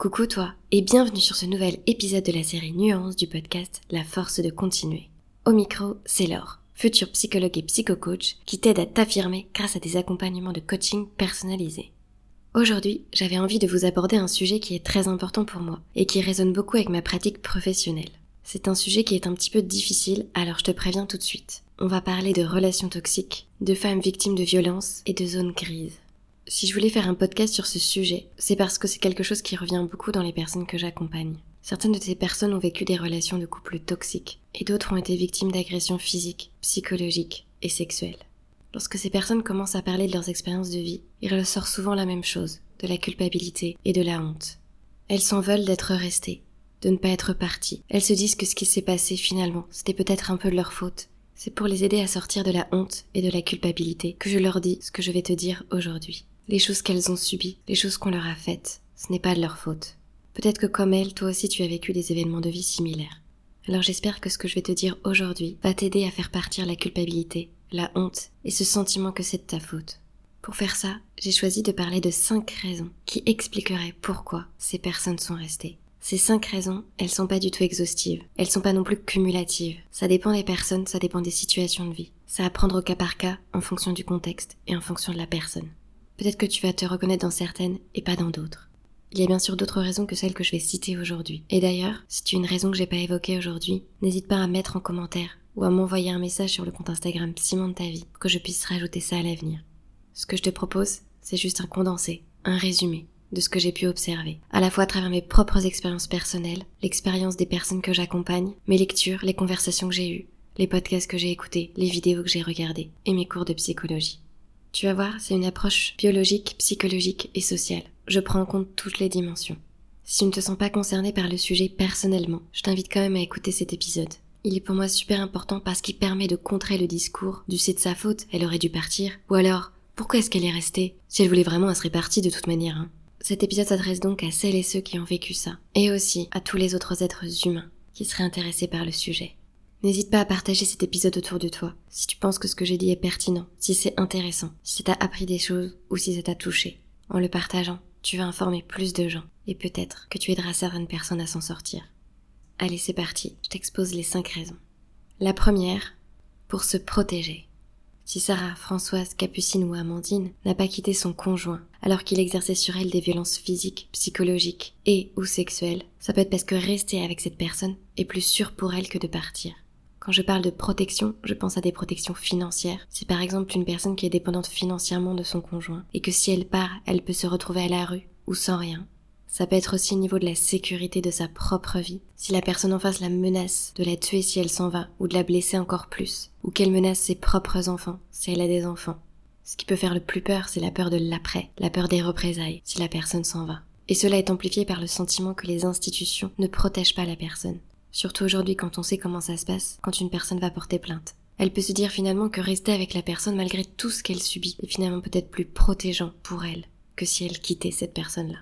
Coucou toi et bienvenue sur ce nouvel épisode de la série Nuance du podcast La force de continuer. Au micro, c'est Laure, futur psychologue et psychocoach qui t'aide à t'affirmer grâce à des accompagnements de coaching personnalisés. Aujourd'hui, j'avais envie de vous aborder un sujet qui est très important pour moi et qui résonne beaucoup avec ma pratique professionnelle. C'est un sujet qui est un petit peu difficile, alors je te préviens tout de suite. On va parler de relations toxiques, de femmes victimes de violences et de zones grises. Si je voulais faire un podcast sur ce sujet, c'est parce que c'est quelque chose qui revient beaucoup dans les personnes que j'accompagne. Certaines de ces personnes ont vécu des relations de couple toxiques, et d'autres ont été victimes d'agressions physiques, psychologiques et sexuelles. Lorsque ces personnes commencent à parler de leurs expériences de vie, il ressort souvent la même chose, de la culpabilité et de la honte. Elles s'en veulent d'être restées, de ne pas être parties. Elles se disent que ce qui s'est passé finalement, c'était peut-être un peu de leur faute. C'est pour les aider à sortir de la honte et de la culpabilité que je leur dis ce que je vais te dire aujourd'hui les choses qu'elles ont subies, les choses qu'on leur a faites, ce n'est pas de leur faute. Peut-être que comme elles, toi aussi tu as vécu des événements de vie similaires. Alors j'espère que ce que je vais te dire aujourd'hui va t'aider à faire partir la culpabilité, la honte et ce sentiment que c'est de ta faute. Pour faire ça, j'ai choisi de parler de cinq raisons qui expliqueraient pourquoi ces personnes sont restées. Ces cinq raisons, elles sont pas du tout exhaustives. Elles sont pas non plus cumulatives. Ça dépend des personnes, ça dépend des situations de vie. Ça à prendre au cas par cas, en fonction du contexte et en fonction de la personne. Peut-être que tu vas te reconnaître dans certaines et pas dans d'autres. Il y a bien sûr d'autres raisons que celles que je vais citer aujourd'hui. Et d'ailleurs, si tu as une raison que j'ai pas évoquée aujourd'hui, n'hésite pas à mettre en commentaire ou à m'envoyer un message sur le compte Instagram Simon de ta vie pour que je puisse rajouter ça à l'avenir. Ce que je te propose, c'est juste un condensé, un résumé de ce que j'ai pu observer, à la fois à travers mes propres expériences personnelles, l'expérience des personnes que j'accompagne, mes lectures, les conversations que j'ai eues, les podcasts que j'ai écoutés, les vidéos que j'ai regardées et mes cours de psychologie. Tu vas voir, c'est une approche biologique, psychologique et sociale. Je prends en compte toutes les dimensions. Si tu ne te sens pas concerné par le sujet personnellement, je t'invite quand même à écouter cet épisode. Il est pour moi super important parce qu'il permet de contrer le discours du c'est de sa faute, elle aurait dû partir, ou alors pourquoi est-ce qu'elle est restée? Si elle voulait vraiment, elle serait partie de toute manière. Hein. Cet épisode s'adresse donc à celles et ceux qui ont vécu ça, et aussi à tous les autres êtres humains qui seraient intéressés par le sujet. N'hésite pas à partager cet épisode autour de toi, si tu penses que ce que j'ai dit est pertinent, si c'est intéressant, si t'as appris des choses ou si ça t'a touché. En le partageant, tu vas informer plus de gens et peut-être que tu aideras certaines personnes à s'en sortir. Allez, c'est parti, je t'expose les cinq raisons. La première, pour se protéger. Si Sarah, Françoise, Capucine ou Amandine n'a pas quitté son conjoint alors qu'il exerçait sur elle des violences physiques, psychologiques et ou sexuelles, ça peut être parce que rester avec cette personne est plus sûr pour elle que de partir. Quand je parle de protection, je pense à des protections financières. C'est par exemple une personne qui est dépendante financièrement de son conjoint et que si elle part, elle peut se retrouver à la rue ou sans rien. Ça peut être aussi au niveau de la sécurité de sa propre vie. Si la personne en face la menace de la tuer si elle s'en va ou de la blesser encore plus, ou qu'elle menace ses propres enfants si elle a des enfants. Ce qui peut faire le plus peur, c'est la peur de l'après, la peur des représailles si la personne s'en va. Et cela est amplifié par le sentiment que les institutions ne protègent pas la personne. Surtout aujourd'hui quand on sait comment ça se passe, quand une personne va porter plainte. Elle peut se dire finalement que rester avec la personne malgré tout ce qu'elle subit est finalement peut-être plus protégeant pour elle que si elle quittait cette personne-là.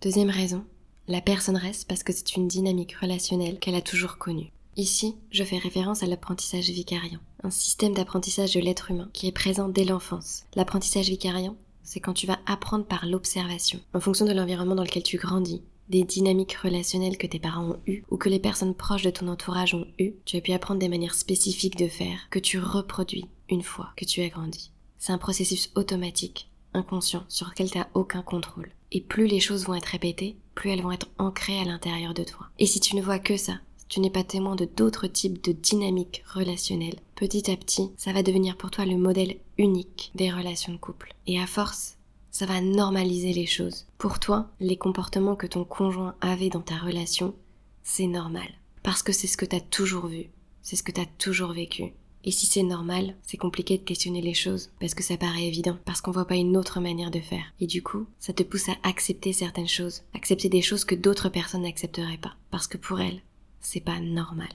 Deuxième raison, la personne reste parce que c'est une dynamique relationnelle qu'elle a toujours connue. Ici, je fais référence à l'apprentissage vicariant, un système d'apprentissage de l'être humain qui est présent dès l'enfance. L'apprentissage vicariant, c'est quand tu vas apprendre par l'observation, en fonction de l'environnement dans lequel tu grandis, des dynamiques relationnelles que tes parents ont eues ou que les personnes proches de ton entourage ont eues, tu as pu apprendre des manières spécifiques de faire que tu reproduis une fois que tu as grandi. C'est un processus automatique, inconscient, sur lequel tu n'as aucun contrôle. Et plus les choses vont être répétées, plus elles vont être ancrées à l'intérieur de toi. Et si tu ne vois que ça, si tu n'es pas témoin de d'autres types de dynamiques relationnelles, petit à petit, ça va devenir pour toi le modèle unique des relations de couple. Et à force, ça va normaliser les choses. Pour toi, les comportements que ton conjoint avait dans ta relation, c'est normal. Parce que c'est ce que t'as toujours vu. C'est ce que t'as toujours vécu. Et si c'est normal, c'est compliqué de questionner les choses, parce que ça paraît évident, parce qu'on voit pas une autre manière de faire. Et du coup, ça te pousse à accepter certaines choses, accepter des choses que d'autres personnes n'accepteraient pas, parce que pour elles, c'est pas normal.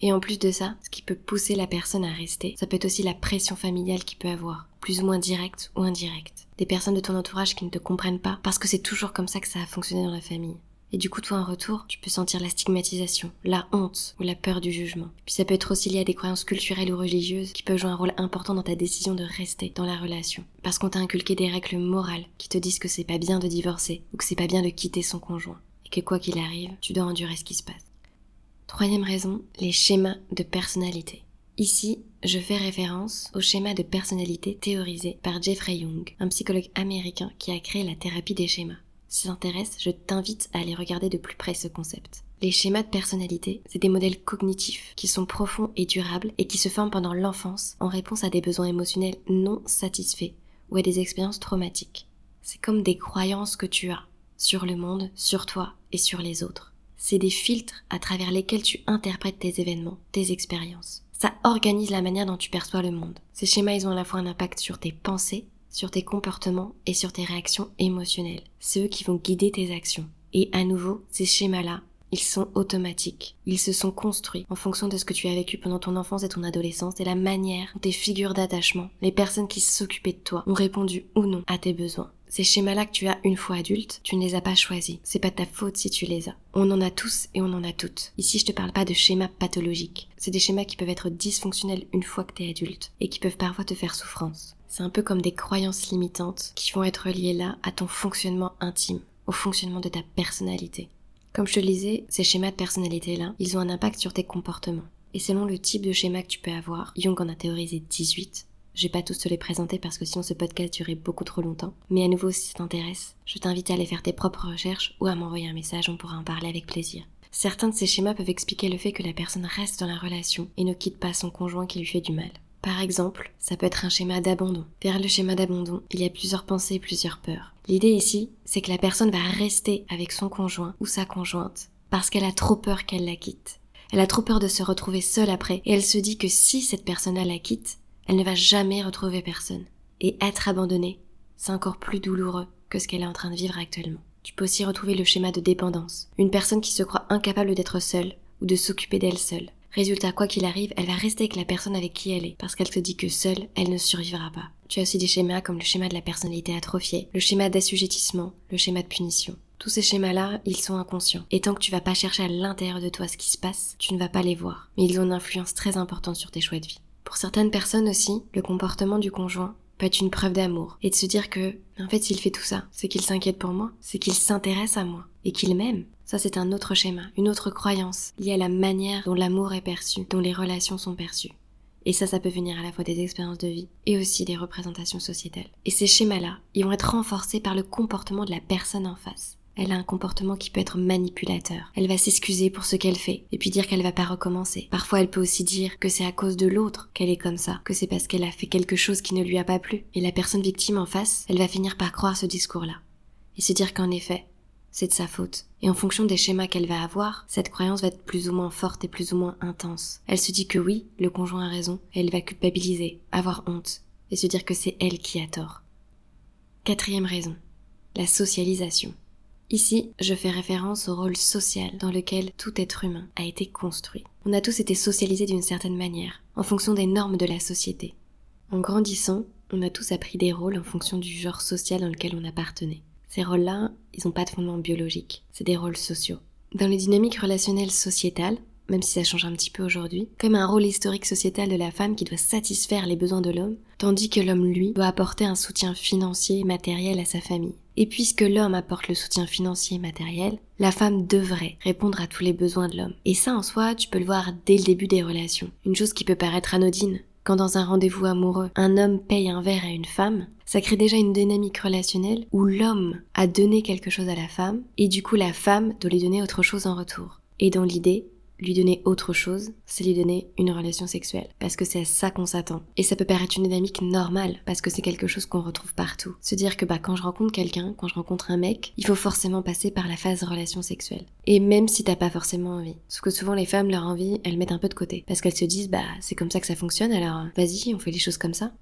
Et en plus de ça, ce qui peut pousser la personne à rester, ça peut être aussi la pression familiale qu'il peut avoir plus ou moins direct ou indirect. Des personnes de ton entourage qui ne te comprennent pas parce que c'est toujours comme ça que ça a fonctionné dans la famille. Et du coup, toi, en retour, tu peux sentir la stigmatisation, la honte ou la peur du jugement. Puis ça peut être aussi lié à des croyances culturelles ou religieuses qui peuvent jouer un rôle important dans ta décision de rester dans la relation. Parce qu'on t'a inculqué des règles morales qui te disent que c'est pas bien de divorcer ou que c'est pas bien de quitter son conjoint. Et que quoi qu'il arrive, tu dois endurer ce qui se passe. Troisième raison, les schémas de personnalité. Ici, je fais référence au schéma de personnalité théorisé par Jeffrey Young, un psychologue américain qui a créé la thérapie des schémas. Si ça t'intéresse, je t'invite à aller regarder de plus près ce concept. Les schémas de personnalité, c'est des modèles cognitifs qui sont profonds et durables et qui se forment pendant l'enfance en réponse à des besoins émotionnels non satisfaits ou à des expériences traumatiques. C'est comme des croyances que tu as sur le monde, sur toi et sur les autres. C'est des filtres à travers lesquels tu interprètes tes événements, tes expériences. Ça organise la manière dont tu perçois le monde. Ces schémas, ils ont à la fois un impact sur tes pensées sur tes comportements et sur tes réactions émotionnelles. C'est eux qui vont guider tes actions. Et à nouveau, ces schémas-là, ils sont automatiques. Ils se sont construits en fonction de ce que tu as vécu pendant ton enfance et ton adolescence et la manière dont tes figures d'attachement, les personnes qui s'occupaient de toi, ont répondu ou non à tes besoins. Ces schémas-là que tu as une fois adulte, tu ne les as pas choisis. C'est pas ta faute si tu les as. On en a tous et on en a toutes. Ici, je te parle pas de schémas pathologiques. C'est des schémas qui peuvent être dysfonctionnels une fois que t'es adulte et qui peuvent parfois te faire souffrance. C'est un peu comme des croyances limitantes qui vont être liées là à ton fonctionnement intime, au fonctionnement de ta personnalité. Comme je te le disais, ces schémas de personnalité-là, ils ont un impact sur tes comportements. Et selon le type de schéma que tu peux avoir, Jung en a théorisé 18. Je vais pas tous te les présenter parce que sinon ce podcast durait beaucoup trop longtemps. Mais à nouveau, si ça t'intéresse, je t'invite à aller faire tes propres recherches ou à m'envoyer un message, on pourra en parler avec plaisir. Certains de ces schémas peuvent expliquer le fait que la personne reste dans la relation et ne quitte pas son conjoint qui lui fait du mal. Par exemple, ça peut être un schéma d'abandon. Derrière le schéma d'abandon, il y a plusieurs pensées et plusieurs peurs. L'idée ici, c'est que la personne va rester avec son conjoint ou sa conjointe parce qu'elle a trop peur qu'elle la quitte. Elle a trop peur de se retrouver seule après et elle se dit que si cette personne-là la quitte, elle ne va jamais retrouver personne. Et être abandonnée, c'est encore plus douloureux que ce qu'elle est en train de vivre actuellement. Tu peux aussi retrouver le schéma de dépendance. Une personne qui se croit incapable d'être seule ou de s'occuper d'elle seule. Résultat, quoi qu'il arrive, elle va rester avec la personne avec qui elle est, parce qu'elle se dit que seule, elle ne survivra pas. Tu as aussi des schémas comme le schéma de la personnalité atrophiée, le schéma d'assujettissement, le schéma de punition. Tous ces schémas-là, ils sont inconscients. Et tant que tu vas pas chercher à l'intérieur de toi ce qui se passe, tu ne vas pas les voir. Mais ils ont une influence très importante sur tes choix de vie. Pour certaines personnes aussi, le comportement du conjoint peut être une preuve d'amour et de se dire que, en fait, s'il fait tout ça, c'est qu'il s'inquiète pour moi, c'est qu'il s'intéresse à moi et qu'il m'aime. Ça, c'est un autre schéma, une autre croyance liée à la manière dont l'amour est perçu, dont les relations sont perçues. Et ça, ça peut venir à la fois des expériences de vie et aussi des représentations sociétales. Et ces schémas-là, ils vont être renforcés par le comportement de la personne en face. Elle a un comportement qui peut être manipulateur. Elle va s'excuser pour ce qu'elle fait et puis dire qu'elle va pas recommencer. Parfois, elle peut aussi dire que c'est à cause de l'autre qu'elle est comme ça, que c'est parce qu'elle a fait quelque chose qui ne lui a pas plu. Et la personne victime en face, elle va finir par croire ce discours-là. Et se dire qu'en effet, c'est de sa faute. Et en fonction des schémas qu'elle va avoir, cette croyance va être plus ou moins forte et plus ou moins intense. Elle se dit que oui, le conjoint a raison, elle va culpabiliser, avoir honte, et se dire que c'est elle qui a tort. Quatrième raison, la socialisation. Ici, je fais référence au rôle social dans lequel tout être humain a été construit. On a tous été socialisés d'une certaine manière, en fonction des normes de la société. En grandissant, on a tous appris des rôles en fonction du genre social dans lequel on appartenait. Ces rôles-là, ils n'ont pas de fondement biologique, c'est des rôles sociaux. Dans les dynamiques relationnelles sociétales, même si ça change un petit peu aujourd'hui, comme un rôle historique sociétal de la femme qui doit satisfaire les besoins de l'homme, tandis que l'homme, lui, doit apporter un soutien financier et matériel à sa famille. Et puisque l'homme apporte le soutien financier et matériel, la femme devrait répondre à tous les besoins de l'homme. Et ça, en soi, tu peux le voir dès le début des relations. Une chose qui peut paraître anodine, quand dans un rendez-vous amoureux, un homme paye un verre à une femme, ça crée déjà une dynamique relationnelle où l'homme a donné quelque chose à la femme et du coup la femme doit lui donner autre chose en retour. Et dans l'idée, lui donner autre chose, c'est lui donner une relation sexuelle. Parce que c'est à ça qu'on s'attend. Et ça peut paraître une dynamique normale, parce que c'est quelque chose qu'on retrouve partout. Se dire que bah quand je rencontre quelqu'un, quand je rencontre un mec, il faut forcément passer par la phase relation sexuelle. Et même si t'as pas forcément envie. Sauf que souvent les femmes, leur envie, elles mettent un peu de côté. Parce qu'elles se disent bah c'est comme ça que ça fonctionne, alors vas-y, on fait les choses comme ça.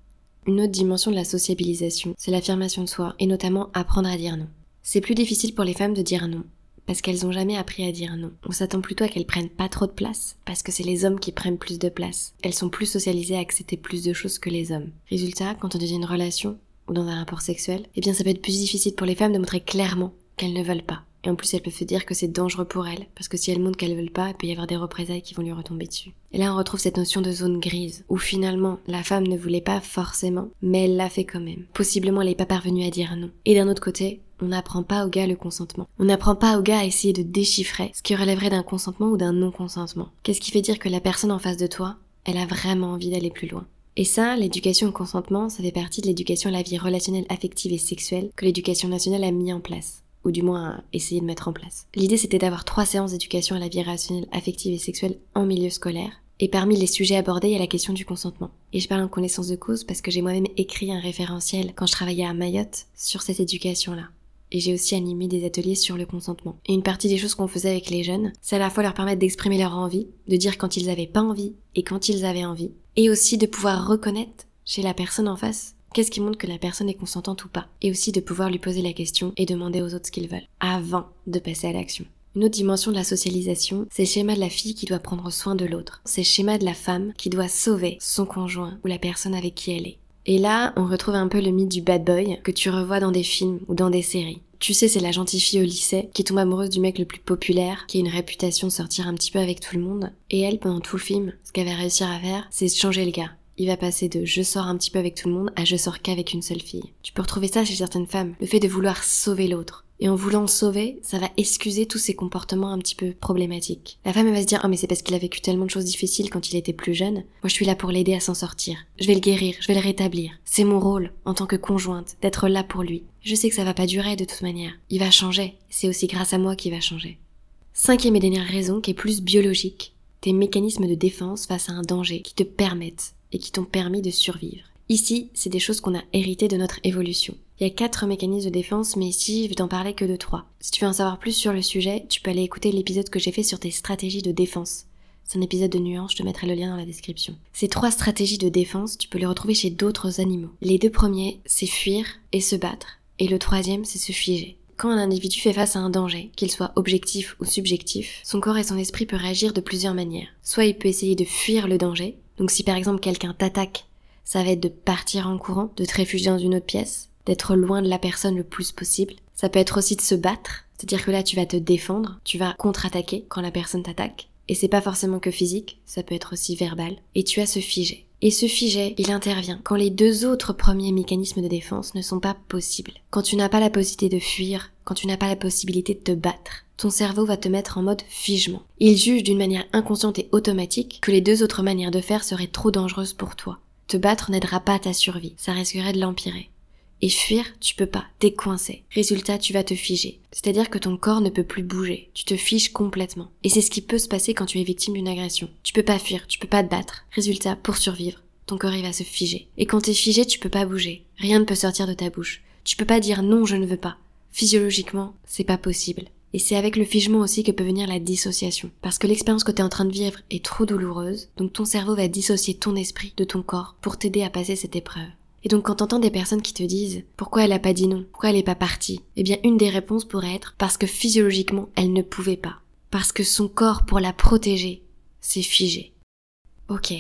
Une autre dimension de la sociabilisation, c'est l'affirmation de soi, et notamment apprendre à dire non. C'est plus difficile pour les femmes de dire non, parce qu'elles ont jamais appris à dire non. On s'attend plutôt à qu'elles prennent pas trop de place, parce que c'est les hommes qui prennent plus de place. Elles sont plus socialisées à accepter plus de choses que les hommes. Résultat, quand on devient une relation, ou dans un rapport sexuel, eh bien ça peut être plus difficile pour les femmes de montrer clairement qu'elles ne veulent pas. Et en plus, elle peut se dire que c'est dangereux pour elle, parce que si elle montre qu'elle veut pas, il peut y avoir des représailles qui vont lui retomber dessus. Et là, on retrouve cette notion de zone grise, où finalement, la femme ne voulait pas forcément, mais elle l'a fait quand même. Possiblement, elle n'est pas parvenue à dire non. Et d'un autre côté, on n'apprend pas au gars le consentement. On n'apprend pas au gars à essayer de déchiffrer ce qui relèverait d'un consentement ou d'un non-consentement. Qu'est-ce qui fait dire que la personne en face de toi, elle a vraiment envie d'aller plus loin? Et ça, l'éducation au consentement, ça fait partie de l'éducation à la vie relationnelle, affective et sexuelle que l'éducation nationale a mis en place ou du moins essayer de mettre en place. L'idée c'était d'avoir trois séances d'éducation à la vie relationnelle, affective et sexuelle en milieu scolaire. Et parmi les sujets abordés, il y a la question du consentement. Et je parle en connaissance de cause parce que j'ai moi-même écrit un référentiel quand je travaillais à Mayotte sur cette éducation-là. Et j'ai aussi animé des ateliers sur le consentement. Et une partie des choses qu'on faisait avec les jeunes, c'est à la fois leur permettre d'exprimer leur envie, de dire quand ils avaient pas envie et quand ils avaient envie, et aussi de pouvoir reconnaître chez la personne en face Qu'est-ce qui montre que la personne est consentante ou pas? Et aussi de pouvoir lui poser la question et demander aux autres ce qu'ils veulent, avant de passer à l'action. Une autre dimension de la socialisation, c'est le schéma de la fille qui doit prendre soin de l'autre. C'est le schéma de la femme qui doit sauver son conjoint ou la personne avec qui elle est. Et là, on retrouve un peu le mythe du bad boy que tu revois dans des films ou dans des séries. Tu sais, c'est la gentille fille au lycée qui tombe amoureuse du mec le plus populaire, qui a une réputation de sortir un petit peu avec tout le monde. Et elle, pendant tout le film, ce qu'elle va réussir à faire, c'est changer le gars il va passer de je sors un petit peu avec tout le monde à je sors qu'avec une seule fille. Tu peux retrouver ça chez certaines femmes, le fait de vouloir sauver l'autre. Et en voulant le sauver, ça va excuser tous ces comportements un petit peu problématiques. La femme va se dire, oh mais c'est parce qu'il a vécu tellement de choses difficiles quand il était plus jeune. Moi je suis là pour l'aider à s'en sortir. Je vais le guérir, je vais le rétablir. C'est mon rôle, en tant que conjointe, d'être là pour lui. Je sais que ça va pas durer de toute manière. Il va changer. C'est aussi grâce à moi qu'il va changer. Cinquième et dernière raison, qui est plus biologique, tes mécanismes de défense face à un danger qui te permettent et qui t'ont permis de survivre. Ici, c'est des choses qu'on a héritées de notre évolution. Il y a quatre mécanismes de défense, mais ici, je vais t'en parler que de trois. Si tu veux en savoir plus sur le sujet, tu peux aller écouter l'épisode que j'ai fait sur tes stratégies de défense. C'est un épisode de nuance, je te mettrai le lien dans la description. Ces trois stratégies de défense, tu peux les retrouver chez d'autres animaux. Les deux premiers, c'est fuir et se battre. Et le troisième, c'est se figer. Quand un individu fait face à un danger, qu'il soit objectif ou subjectif, son corps et son esprit peuvent réagir de plusieurs manières. Soit il peut essayer de fuir le danger, donc si par exemple quelqu'un t'attaque, ça va être de partir en courant, de te réfugier dans une autre pièce, d'être loin de la personne le plus possible. Ça peut être aussi de se battre, c'est-à-dire que là tu vas te défendre, tu vas contre-attaquer quand la personne t'attaque. Et c'est pas forcément que physique, ça peut être aussi verbal. Et tu as se figer. Et ce figet, il intervient quand les deux autres premiers mécanismes de défense ne sont pas possibles. Quand tu n'as pas la possibilité de fuir, quand tu n'as pas la possibilité de te battre ton cerveau va te mettre en mode figement. Il juge d'une manière inconsciente et automatique que les deux autres manières de faire seraient trop dangereuses pour toi. Te battre n'aidera pas à ta survie, ça risquerait de l'empirer. Et fuir, tu peux pas, t'es coincé. Résultat, tu vas te figer. C'est-à-dire que ton corps ne peut plus bouger, tu te figes complètement. Et c'est ce qui peut se passer quand tu es victime d'une agression. Tu peux pas fuir, tu peux pas te battre. Résultat, pour survivre, ton corps il va se figer. Et quand t'es figé, tu peux pas bouger. Rien ne peut sortir de ta bouche. Tu peux pas dire non, je ne veux pas. Physiologiquement, c'est pas possible. Et c'est avec le figement aussi que peut venir la dissociation. Parce que l'expérience que tu es en train de vivre est trop douloureuse, donc ton cerveau va dissocier ton esprit de ton corps pour t'aider à passer cette épreuve. Et donc quand t'entends des personnes qui te disent pourquoi elle a pas dit non, pourquoi elle est pas partie, eh bien une des réponses pourrait être parce que physiologiquement elle ne pouvait pas. Parce que son corps pour la protéger s'est figé. Ok,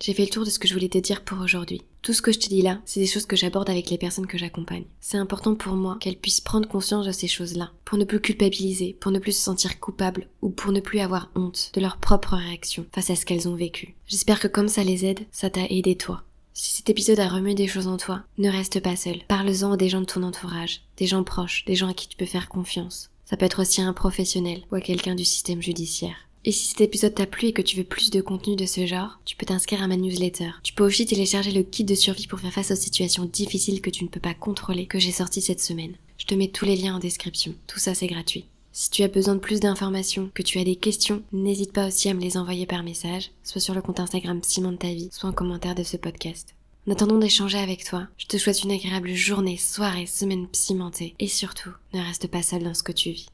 j'ai fait le tour de ce que je voulais te dire pour aujourd'hui. Tout ce que je te dis là, c'est des choses que j'aborde avec les personnes que j'accompagne. C'est important pour moi qu'elles puissent prendre conscience de ces choses-là, pour ne plus culpabiliser, pour ne plus se sentir coupables ou pour ne plus avoir honte de leur propre réaction face à ce qu'elles ont vécu. J'espère que comme ça les aide, ça t'a aidé toi. Si cet épisode a remué des choses en toi, ne reste pas seul. Parle-en à des gens de ton entourage, des gens proches, des gens à qui tu peux faire confiance. Ça peut être aussi un professionnel ou à quelqu'un du système judiciaire. Et si cet épisode t'a plu et que tu veux plus de contenu de ce genre, tu peux t'inscrire à ma newsletter. Tu peux aussi télécharger le kit de survie pour faire face aux situations difficiles que tu ne peux pas contrôler que j'ai sorti cette semaine. Je te mets tous les liens en description. Tout ça c'est gratuit. Si tu as besoin de plus d'informations, que tu as des questions, n'hésite pas aussi à me les envoyer par message, soit sur le compte Instagram Simon de ta vie, soit en commentaire de ce podcast. En attendant d'échanger avec toi, je te souhaite une agréable journée, soirée, semaine cimentée et surtout, ne reste pas seul dans ce que tu vis.